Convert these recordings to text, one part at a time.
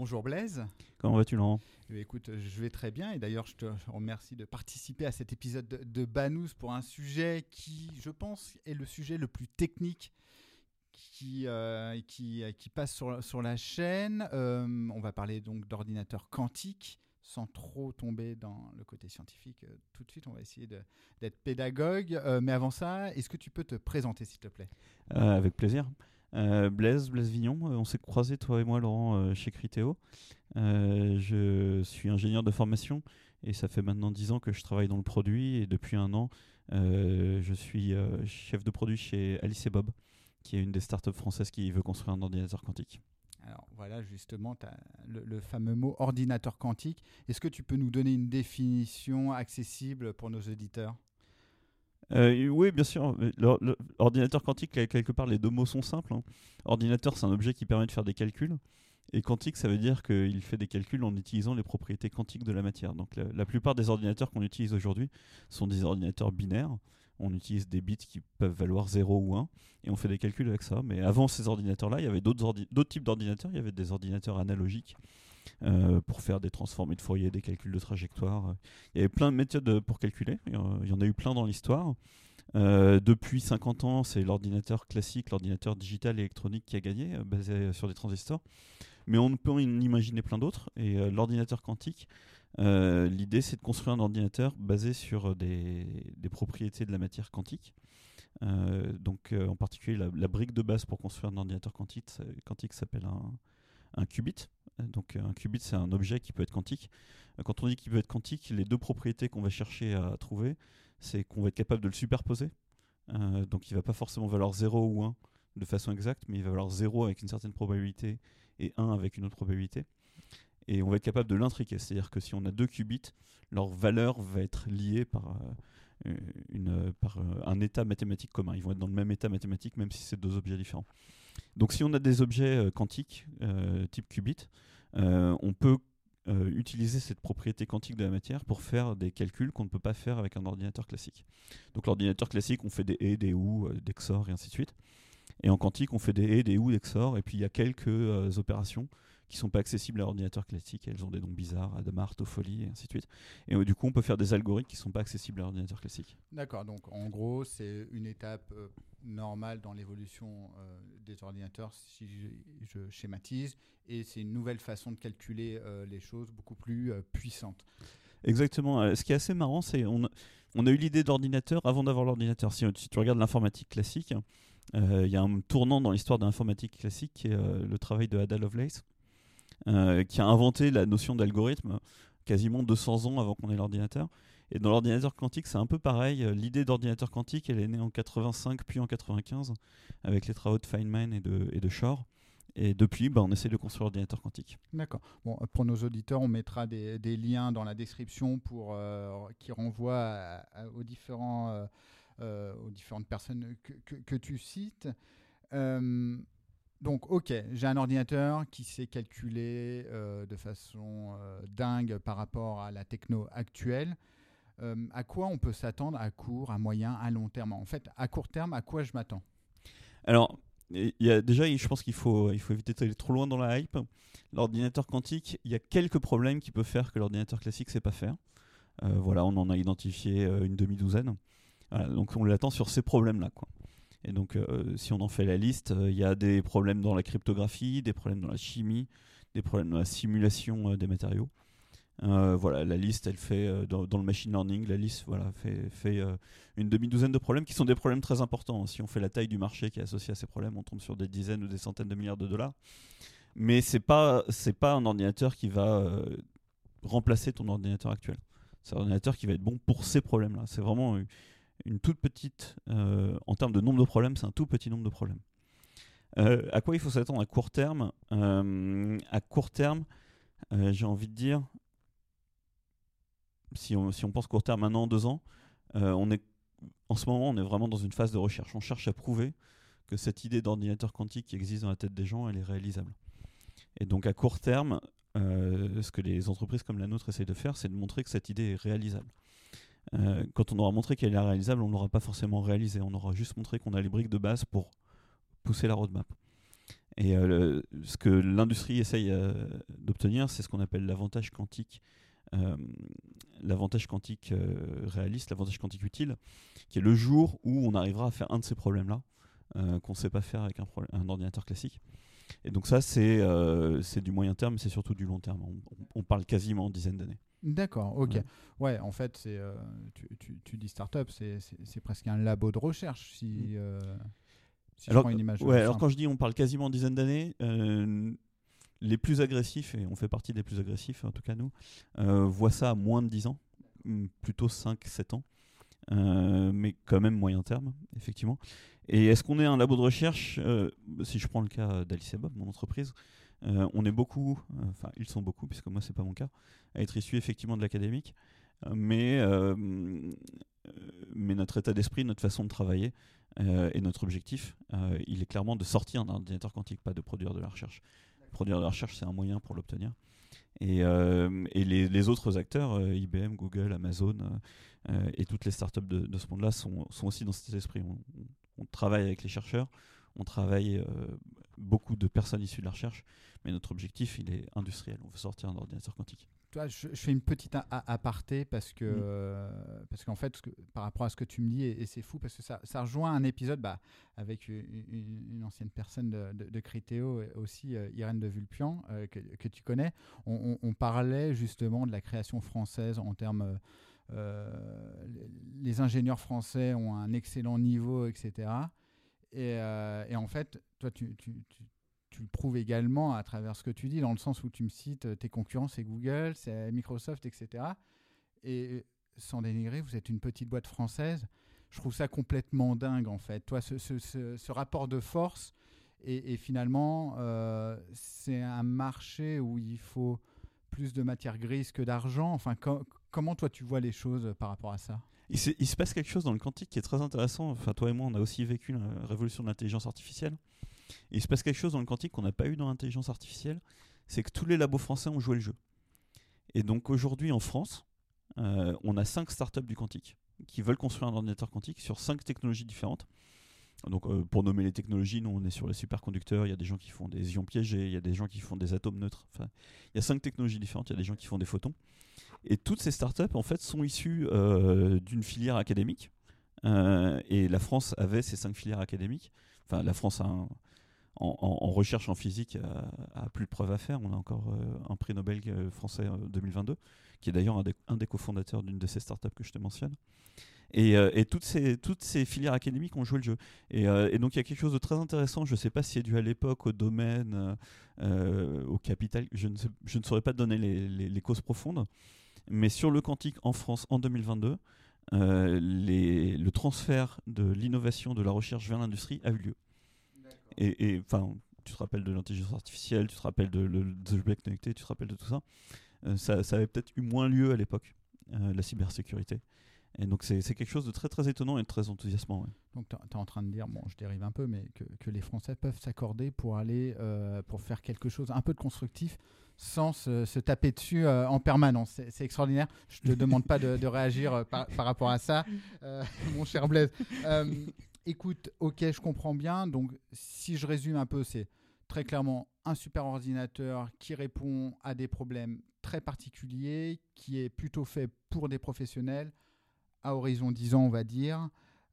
bonjour Blaise. Comment vas-tu Laurent? Eh Écoute, je vais très bien et d'ailleurs je te remercie de participer à cet épisode de, de Banous pour un sujet qui, je pense, est le sujet le plus technique qui, euh, qui, qui, passe sur, sur la chaîne. Euh, on va parler donc d'ordinateur quantique sans trop tomber dans le côté scientifique. Euh, tout de suite, on va essayer d'être pédagogue. mais avant ça, est-ce que tu peux te présenter, s'il te plaît? Avec plaisir. Euh, Blaise, Blaise Vignon, euh, on s'est croisés, toi et moi, Laurent, euh, chez Criteo. je suis ingénieur de formation et ça fait maintenant 10 ans que je travaille dans le produit et depuis un an, je suis chef de produit chez Alice et Bob, qui est une des startups françaises qui veut construire un ordinateur quantique. Alors voilà, justement, le, le, fameux mot ordinateur quantique. Est-ce que tu peux nous donner une définition accessible pour nos auditeurs? Euh, oui, bien sûr. L'ordinateur quantique, quelque part, les deux mots sont simples. Hein. Ordinateur, c'est un objet qui permet de faire des calculs. Et quantique, ça veut dire qu'il fait des calculs en utilisant les propriétés quantiques de la matière. Donc la, plupart des ordinateurs qu'on utilise aujourd'hui sont des ordinateurs binaires. On utilise des bits qui peuvent valoir 0 ou 1 et on fait des calculs avec ça. Mais avant ces ordinateurs-là, il y avait d'autres types d'ordinateurs. Il y avait des ordinateurs analogiques euh, pour faire des transformés de Fourier, des calculs de trajectoire. Il y avait plein de méthodes pour calculer, il y en a eu plein dans l'histoire. Euh, depuis 50 ans, c'est l'ordinateur classique, l'ordinateur digital électronique qui a gagné, euh, basé sur des transistors. Mais on peut en imaginer plein d'autres. Et l'ordinateur quantique, l'idée c'est de construire un ordinateur basé sur des, propriétés de la matière quantique. donc en particulier la, brique de base pour construire un ordinateur quantique, s'appelle un qubit. Donc un qubit, c'est un objet qui peut être quantique. Quand on dit qu'il peut être quantique, les deux propriétés qu'on va chercher à trouver, c'est qu'on va être capable de le superposer. Euh, donc il va pas forcément valoir 0 ou 1 de façon exacte, mais il va valoir 0 avec une certaine probabilité et 1 avec une autre probabilité. Et on va être capable de l'intriquer, c'est-à-dire que si on a deux qubits, leur valeur va être liée euh, par euh, un état mathématique commun. Ils vont être dans le même état mathématique, même si c'est deux objets différents. Donc si on a des objets euh, quantiques, euh, type qubit, euh, on peut utiliser cette propriété quantique de la matière pour faire des calculs qu'on ne peut pas faire avec un ordinateur classique. Donc l'ordinateur classique, on fait des et, des ou, des XOR et ainsi de suite. Et en quantique, on fait des et, des ou, des XOR, et puis il y a quelques opérations qui sont pas accessibles à l'ordinateur classique. Elles ont des noms bizarres, Adamar, Toffoli, et ainsi de suite. Et du coup, on peut faire des algorithmes qui sont pas accessibles à l'ordinateur classique. D'accord. Donc, en gros, c'est une étape normale dans l'évolution euh, des ordinateurs, si je, schématise, et c'est une nouvelle façon de calculer les choses beaucoup plus puissante. Exactement. Ce qui est assez marrant, c'est on, a eu l'idée d'ordinateur avant d'avoir l'ordinateur. Si, tu regardes l'informatique classique, il y a un tournant dans l'histoire de l'informatique classique qui est le travail de Ada Lovelace, euh, qui a inventé la notion d'algorithme quasiment 200 ans avant qu'on ait l'ordinateur. Et dans l'ordinateur quantique, c'est un peu pareil. L'idée d'ordinateur quantique, elle est née en 85 puis en 95 avec les travaux de Feynman et de, et de Shor. Et depuis, bah, on essaie de construire l'ordinateur quantique. D'accord. Bon, pour nos auditeurs, on mettra des, des liens dans la description pour, euh, qui renvoient aux, différents, euh, aux différentes personnes que, que, tu cites. Donc, ok, j'ai un ordinateur qui sait calculer euh, de façon euh, dingue par rapport à la techno actuelle. Euh, à quoi on peut s'attendre à court, à moyen, à long terme? En fait, à court terme, à quoi je m'attends? Alors, déjà, je pense qu'il faut, éviter d'aller trop loin dans la hype. L'ordinateur quantique, il y a quelques problèmes qui peuvent faire que l'ordinateur classique ne sait pas faire. voilà, on en a identifié une demi-douzaine. donc, on l'attend sur ces problèmes-là. Et donc, euh, si on en fait la liste, euh, il y a des problèmes dans la cryptographie, des problèmes dans la chimie, des problèmes dans la simulation euh, des matériaux. Voilà, la liste, elle fait dans, le machine learning, la liste, voilà, fait, fait une demi-douzaine de problèmes qui sont des problèmes très importants. Si on fait la taille du marché qui est associée à ces problèmes, on tombe sur des dizaines ou des centaines de milliards de dollars. Mais c'est pas pas un ordinateur qui va remplacer ton ordinateur actuel. C'est un ordinateur qui va être bon pour ces problèmes-là. C'est vraiment une toute petite, euh, en termes de nombre de problèmes, c'est un tout petit nombre de problèmes. Euh, à quoi il faut s'attendre à court terme? Euh, À court terme, j'ai envie de dire, si on, pense court terme, un an, deux ans, on est, en ce moment, on est vraiment dans une phase de recherche. On cherche à prouver que cette idée d'ordinateur quantique qui existe dans la tête des gens, elle est réalisable. Et donc à court terme, ce que les entreprises comme la nôtre essayent de faire, c'est de montrer que cette idée est réalisable. Euh, quand on aura montré qu'elle est réalisable, on ne l'aura pas forcément réalisée. On aura juste montré qu'on a les briques de base pour pousser la roadmap. Et euh, ce que l'industrie essaye euh, d'obtenir, c'est ce qu'on appelle l'avantage quantique, euh, l'avantage quantique réaliste, l'avantage quantique utile, qui est le jour où on arrivera à faire un de ces problèmes-là qu'on ne sait pas faire avec un, un, ordinateur classique. Et donc ça, c'est c'est du moyen terme, mais c'est surtout du long terme. On, parle quasiment en dizaines d'années. D'accord, ok. Ouais, en fait, c'est tu, tu, tu, dis startup, c'est presque un labo de recherche. Si, mm alors, alors quand je dis on parle quasiment une dizaine d'années, euh, les plus agressifs, et on fait partie des plus agressifs, en tout cas nous, euh, voient ça à moins de 10 ans, hmm, plutôt 5-7 ans, euh, mais quand même moyen terme, effectivement. Et est-ce qu'on est un labo de recherche Si je prends le cas d'Alice Bob, mon entreprise, on est beaucoup, enfin ils sont beaucoup, puisque moi c'est pas mon cas, à être issus effectivement de l'académique, mais, mais notre état d'esprit, notre façon de travailler, euh, et notre objectif, euh, il est clairement de sortir d'un ordinateur quantique, pas de produire de la recherche. Produire de la recherche, c'est un moyen pour l'obtenir. Et, euh, les, autres acteurs, IBM, Google, Amazon et toutes les startups de, ce monde-là sont, aussi dans cet esprit. On, travaille avec les chercheurs, on travaille beaucoup de personnes issues de la recherche, mais notre objectif, il est industriel. On veut sortir d'un ordinateur quantique. Toi, je, fais une petite aparté parce que mm. parce qu'en fait, par rapport à ce que tu me dis, et, c'est fou parce que ça, ça, rejoint un épisode bah, avec une, ancienne personne de, de, Critéo, aussi euh, Irène de Vulpian, euh, que, que, tu connais. On, parlait justement de la création française en termes. Euh, les ingénieurs français ont un excellent niveau, etc. Et, et en fait, toi, tu, le prouves également à travers ce que tu dis, dans le sens où tu me cites euh, tes concurrents, c'est Google, c'est Microsoft, etc. Et sans dénigrer, vous êtes une petite boîte française. Je trouve ça complètement dingue, en fait. Toi, ce, rapport de force, et, finalement, euh, c'est un marché où il faut plus de matière grise que d'argent. Enfin, comment toi, tu vois les choses par rapport à ça? Il se, passe quelque chose dans le quantique qui est très intéressant. Enfin, toi et moi, on a aussi vécu la révolution de l'intelligence artificielle il se passe quelque chose dans le quantique qu'on n'a pas eu dans l'intelligence artificielle, c'est que tous les labos français ont joué le jeu. Et donc aujourd'hui en France, euh, on a cinq startups du quantique qui veulent construire un ordinateur quantique sur cinq technologies différentes. Donc euh, pour nommer les technologies, nous on est sur les superconducteurs, il y a des gens qui font des ions piégés, il y a des gens qui font des atomes neutres. Enfin, il y a cinq technologies différentes, il y a des gens qui font des photons. Et toutes ces startups en fait sont issues euh, d'une filière académique. et la France avait ces cinq filières académiques. Enfin, la France en, recherche en physique a, plus de preuves à faire. On a encore euh, un prix Nobel euh, français 2022, euh, qui est d'ailleurs un des, cofondateurs d'une de ces startups que je te mentionne. Et, toutes, ces, filières académiques ont joué le jeu. Et, donc il y a quelque chose de très intéressant, je ne sais pas si c'est dû à l'époque, au domaine, au capital, je ne, saurais pas donner les, les, causes profondes, mais sur le quantique en France en 2022, les, le transfert de l'innovation, de la recherche vers l'industrie a eu lieu. Et enfin, tu te rappelles de l'intelligence artificielle, tu te rappelles de, l'objet connecté, tu te rappelles de tout ça. Euh, ça, ça, avait peut-être eu moins lieu à l'époque, euh, la cybersécurité. Et donc c'est quelque chose de très très étonnant et de très enthousiasmant. Donc tu es en train de dire, bon je dérive un peu, mais que, que les Français peuvent s'accorder pour aller, euh, pour faire quelque chose un peu de constructif sans se, taper dessus en permanence. C'est extraordinaire. Je ne te demande pas de, réagir par, par, rapport à ça, mon cher Blaise écoute, ok, je comprends bien. Donc, si je résume un peu, c'est très clairement un super ordinateur qui répond à des problèmes très particuliers, qui est plutôt fait pour des professionnels, à horizon 10 ans, on va dire.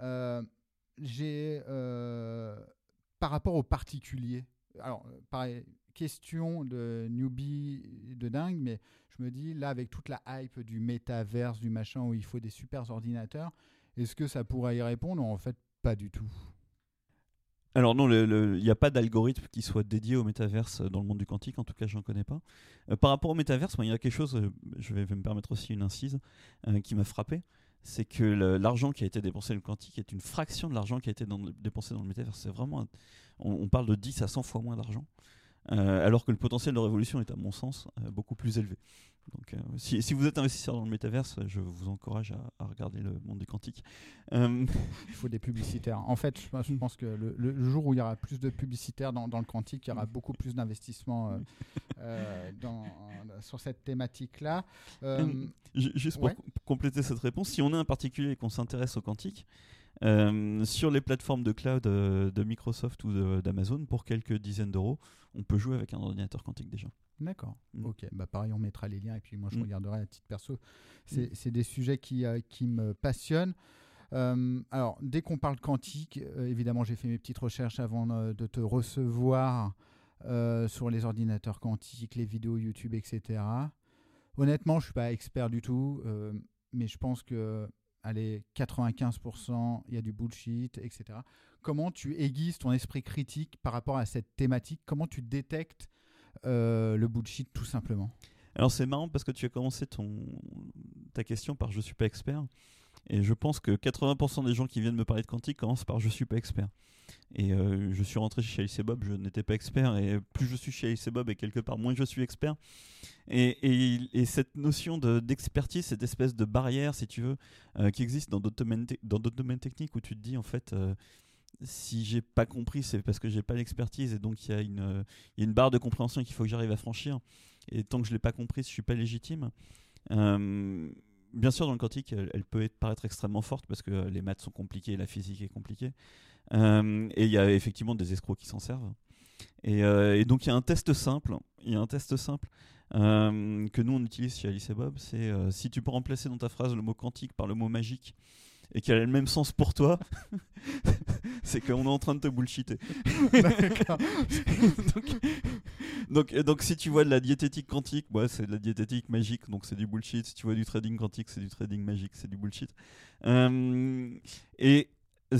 Euh, j'ai, euh, par rapport aux particuliers, alors, pareil, question de newbie de dingue, mais je me dis, là, avec toute la hype du métaverse, du machin où il faut des super ordinateurs, est-ce que ça pourrait y répondre? En fait, pas du tout. Alors non, il n'y a pas d'algorithme qui soit dédié au métaverse dans le monde du quantique, en tout cas j'en connais pas. Euh, par rapport au métaverse, il y a quelque chose, euh, je vais, me permettre aussi une incise, euh, qui m'a frappé, c'est que l'argent qui a été dépensé dans le quantique est une fraction de l'argent qui a été dépensé dans le métaverse. C'est vraiment, on, parle de 10 à 100 fois moins d'argent, alors que le potentiel de révolution est à mon sens beaucoup plus élevé. Donc, euh, si, si, vous êtes investisseur dans le métaverse, je vous encourage à, regarder le monde du quantique. Euh, il faut des publicitaires. En fait, je, pense que le, jour où il y aura plus de publicitaires dans, dans le quantique, il y aura beaucoup plus d'investissements euh, sur cette thématique-là. Juste pour compléter cette réponse, si on est un particulier et qu'on s'intéresse au quantique, Euh, sur les plateformes de cloud euh, de Microsoft ou d'Amazon, pour quelques dizaines d'euros, on peut jouer avec un ordinateur quantique déjà. D'accord. Mm. Ok. Bah pareil, on mettra les liens et puis moi je Mm. regarderai à titre perso. Mm. C'est c'est des sujets qui, euh, qui me passionnent. Alors, dès qu'on parle quantique, évidemment, j'ai fait mes petites recherches avant de te recevoir sur les ordinateurs quantiques, les vidéos YouTube, etc. Honnêtement, je suis pas expert du tout, mais je pense que, allez, 95%, il y a du bullshit, etc. Comment tu aiguises ton esprit critique par rapport à cette thématique? Comment tu détectes euh, le bullshit tout simplement? Alors c'est marrant parce que tu as commencé ton, ta question par je suis pas expert. Et je pense que 80% des gens qui viennent me parler de quantique commencent par je suis pas expert. Et euh, je suis rentré chez Alice et Bob, je n'étais pas expert. Et plus je suis chez Alice et Bob, et quelque part moins je suis expert. Et, et- et cette notion de- d'expertise, cette espèce de barrière, si tu veux, euh, qui existe dans d'autres domaines, domaines techniques où tu te dis en fait. euh, si j'ai pas compris, c'est parce que j'ai pas l'expertise et donc il y a une barre de compréhension qu'il faut que j'arrive à franchir. Et tant que je l'ai pas compris, je suis pas légitime. Euh, bien sûr, dans le quantique, elle, elle peut être, paraître extrêmement forte parce que les maths sont compliquées, la physique est compliquée. Euh, et il y a effectivement des escrocs qui s'en servent. Et, euh, et donc il y a un test simple. Il y a un test simple euh, que nous on utilise chez Alice et Bob. C'est si tu peux remplacer dans ta phrase le mot quantique par le mot magique et qu'il a le même sens pour toi, c'est qu'on est en train de te bullshiter. Donc, donc, euh, donc si tu vois de la diététique quantique, ouais, c'est de la diététique magique, donc c'est du bullshit. Si tu vois du trading quantique, c'est du trading magique, c'est du bullshit. Euh, et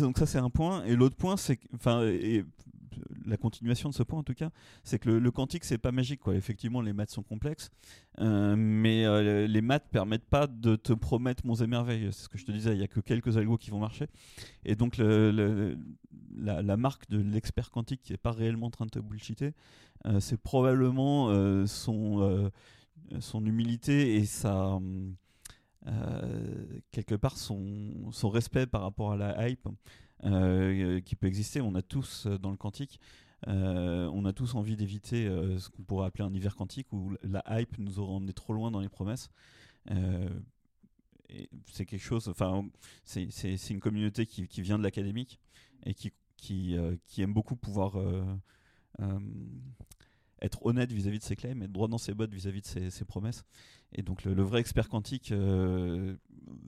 donc ça c'est un point. Et l'autre point, c'est, enfin, la continuation de ce point en tout cas, c'est que le, le quantique c'est pas magique quoi. Effectivement, les maths sont complexes, euh, mais euh, les maths permettent pas de te promettre monts et. C'est ce que je te disais. Il y a que quelques algos qui vont marcher. Et donc la, marque de l'expert quantique qui est pas réellement en train de te bullshiter, euh, c'est probablement son, son humilité et sa, quelque part son, respect par rapport à la hype euh, qui peut exister. On a tous euh, dans le quantique, euh, on a tous envie d'éviter euh, ce qu'on pourrait appeler un hiver quantique où la hype nous aurait emmené trop loin dans les promesses. Euh, c'est quelque chose, enfin, c'est- une communauté qui, qui vient de l'académique et qui, qui, euh, qui aime beaucoup pouvoir euh, euh, être honnête vis-à-vis de ses claims, être droit dans ses bottes vis-à-vis de ses, ses promesses. Et donc le, vrai expert quantique, euh,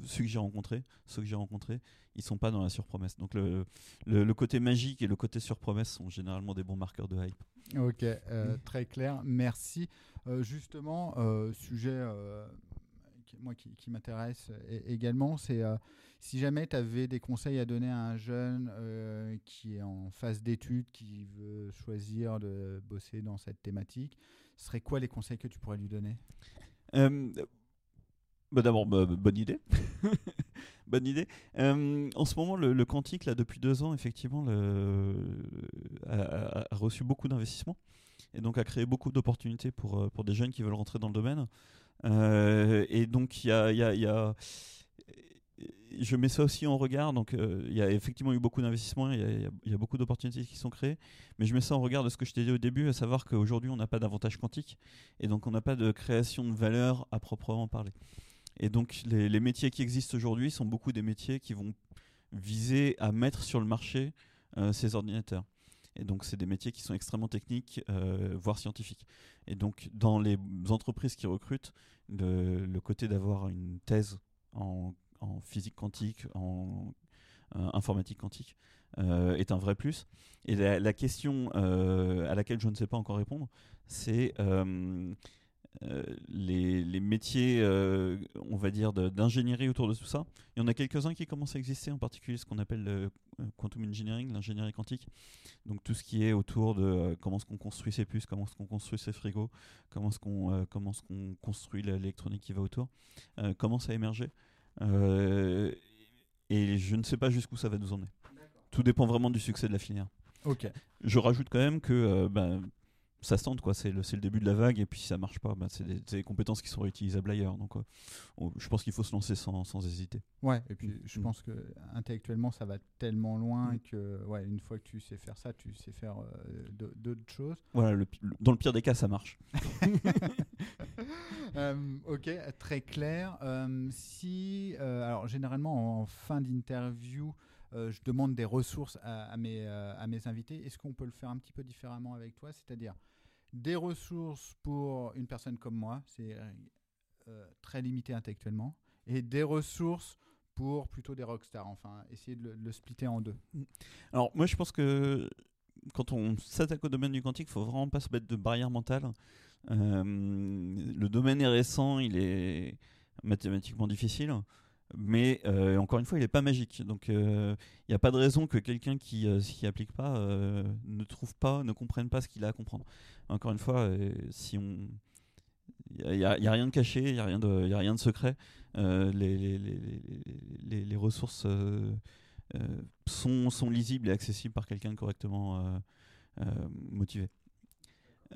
ceux que j'ai rencontrés, ceux que j'ai rencontrés, ils sont pas dans la surpromesse. Donc le, le, le côté magique et le côté surpromesse sont généralement des bons marqueurs de hype. Ok, euh, Mm. très clair. Merci. Euh, justement, euh, sujet qui, moi qui, qui m'intéresse également, c'est euh, si jamais tu avais des conseils à donner à un jeune euh, qui est en phase d'études, qui veut choisir de bosser dans cette thématique, ce serait quoi les conseils que tu pourrais lui donner? Euh, bah D'abord, bah, bonne idée. bonne idée. Euh, en ce moment, le, quantique, là, depuis deux ans, effectivement, a, reçu beaucoup d'investissements et donc a créé beaucoup d'opportunités pour, euh, pour des jeunes qui veulent rentrer dans le domaine. Euh, et donc, il y a, y y a- je mets ça aussi en regard. Donc, il y a effectivement eu beaucoup d'investissements, il y a beaucoup d'opportunités qui sont créées, mais je mets ça en regard de ce que je t'ai dit au début, à savoir qu'aujourd'hui, on n'a pas d'avantage quantique et donc on n'a pas de création de valeur à proprement parler. Et donc, les, métiers qui existent aujourd'hui sont beaucoup des métiers qui vont viser à mettre sur le marché euh, ces ordinateurs. Et donc, c'est des métiers qui sont extrêmement techniques, euh, voire scientifiques. Et donc, dans les entreprises qui recrutent, le, côté d'avoir une thèse en, physique quantique, en euh, informatique quantique, est un vrai plus. Et la, question à laquelle je ne sais pas encore répondre, c'est euh, les, les métiers, euh, on va dire, d'ingénierie autour de tout ça. Il y en a quelques-uns qui commencent à exister, en particulier ce qu'on appelle le euh, quantum engineering, l'ingénierie quantique. Donc tout ce qui est autour de euh, comment est-ce qu'on construit ses puces, comment est-ce qu'on construit ses frigos, comment est-ce qu'on comment est-ce qu'on construit l'électronique qui va autour, commence à émerger. Et je ne sais pas jusqu'où ça va nous emmener. Tout dépend vraiment du succès de la filière. Ok. Je rajoute quand même que ben, ça se tente, quoi. C'est le, le début de la vague, et puis si ça marche pas, ben, c'est des, compétences qui sont réutilisables ailleurs. Donc, euh, on- je pense qu'il faut se lancer sans, sans hésiter. Ouais, et puis je Mm. pense que intellectuellement ça va tellement loin Mm. que ouais, une fois que tu sais faire ça, tu sais faire euh, d'autres choses. Voilà, le dans le pire des cas, ça marche. Euh, ok, très clair. Euh, si, euh, alors généralement en fin d'interview, je demande des ressources à, mes, à mes invités. Est-ce qu'on peut le faire un petit peu différemment avec toi? C'est-à-dire des ressources pour une personne comme moi, c'est très limité intellectuellement, et des ressources pour plutôt des rockstars. Enfin, essayer de le, splitter en deux. Alors, moi, je pense que quand on s'attaque au domaine du quantique, il faut vraiment pas se mettre de barrière mentale. Euh, le domaine est récent, il est mathématiquement difficile, mais euh, encore une fois, il n'est pas magique. Donc, euh, il n'y a pas de raison que quelqu'un qui s'y applique pas ne trouve pas, ne comprenne pas ce qu'il a à comprendre. Encore une fois, si on il n'y a, rien de caché, il n'y a, rien de, a rien de secret. les, ressources sont, lisibles et accessibles par quelqu'un correctement motivé.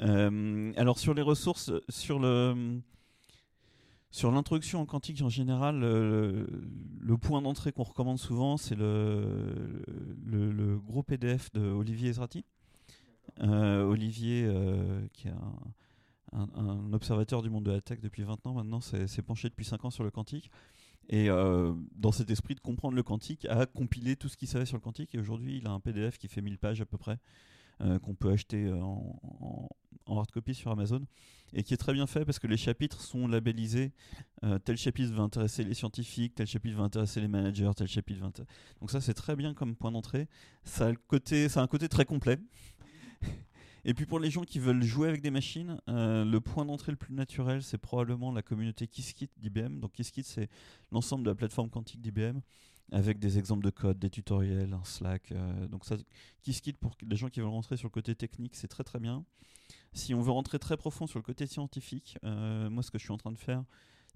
Euh, alors sur les ressources, sur le sur l'introduction en quantique en général, le, point d'entrée qu'on recommande souvent, c'est le, gros PDF de Olivier Ezrati. Euh, Olivier, euh, qui est un, observateur du monde de la tech depuis 20 ans maintenant, s'est penché depuis 5 ans sur le quantique. Et dans cet esprit de comprendre le quantique, a compilé tout ce qu'il savait sur le quantique. Et aujourd'hui, il a un PDF qui fait 1000 pages à peu près, euh, qu'on peut acheter euh, en, en, hard copy sur Amazon et qui est très bien fait parce que les chapitres sont labellisés. Euh, tel chapitre va intéresser les scientifiques, tel chapitre va intéresser les managers, tel chapitre va Donc ça c'est très bien comme point d'entrée. Ça a, ça a un côté très complet. Et puis pour les gens qui veulent jouer avec des machines, le point d'entrée le plus naturel, c'est probablement la communauté Qiskit d'IBM. Donc Qiskit, c'est l'ensemble de la plateforme quantique d'IBM avec des exemples de code, des tutoriels, un Slack. Euh, donc ça, KissKit pour les gens qui veulent rentrer sur le côté technique, c'est très très bien. Si on veut rentrer très profond sur le côté scientifique, euh, moi ce que je suis en train de faire,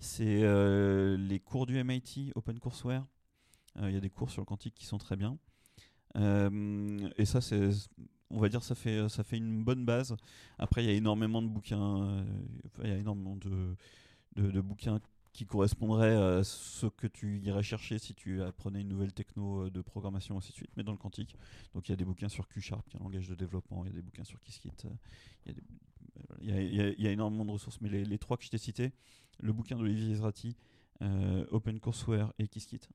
c'est euh, les cours du MIT OpenCourseWare. Il y a des cours sur le quantique qui sont très bien. et ça, c'est, on va dire, ça fait, ça fait une bonne base. Après, il y a énormément de bouquins, il y a énormément de, de bouquins qui correspondrait à ce que tu irais chercher si tu apprenais une nouvelle techno euh, de programmation, ainsi de suite, mais dans le quantique. Donc il y a des bouquins sur QSharp, qui est un langage de développement, il y a des bouquins sur Qiskit, euh, il y, a énormément de ressources, mais les, trois que je t'ai cités, le bouquin d'Olivier Ezrati, euh, OpenCourseWare et Qiskit,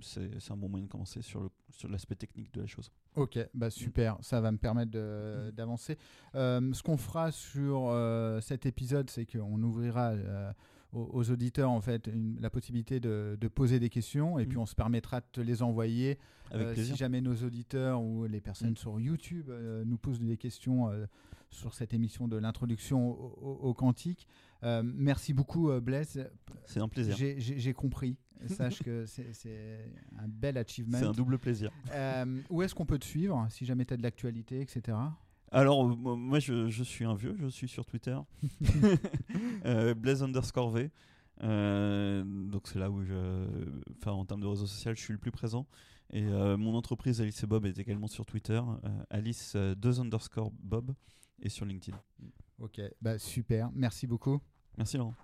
c'est un bon moyen de commencer sur l'aspect sur technique de la chose. Ok, bah super, ça va me permettre d'avancer. ce qu'on fera sur cet épisode, c'est qu'on ouvrira aux, auditeurs en fait la possibilité de, poser des questions et puis mm. on se permettra de te les envoyer euh, si jamais nos auditeurs ou les personnes mm. sur YouTube euh, nous posent des questions euh, sur cette émission de l'introduction au, quantique. merci beaucoup Blaise. C'est un plaisir. J'ai compris. Sache que c'est un bel achievement. C'est un double plaisir. où est-ce qu'on peut te suivre si jamais tu as de l'actualité, etc. Alors, moi, je, suis un vieux, je suis sur Twitter. euh, Blaze underscore V. Euh, donc, c'est là où je. Enfin, en termes de réseau social, je suis le plus présent. Et euh, mon entreprise Alice et Bob est également sur Twitter. Euh, Alice 2 underscore Bob et sur LinkedIn. Ok, bah super. Merci beaucoup. Merci Laurent.